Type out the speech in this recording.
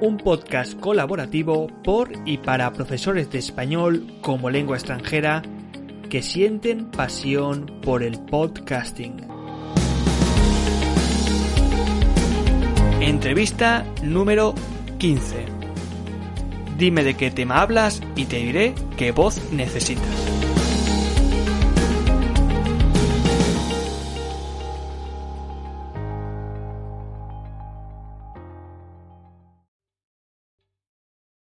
Un podcast colaborativo por y para profesores de español como lengua extranjera que sienten pasión por el podcasting. Entrevista número 15. Dime de qué tema hablas y te diré qué voz necesitas.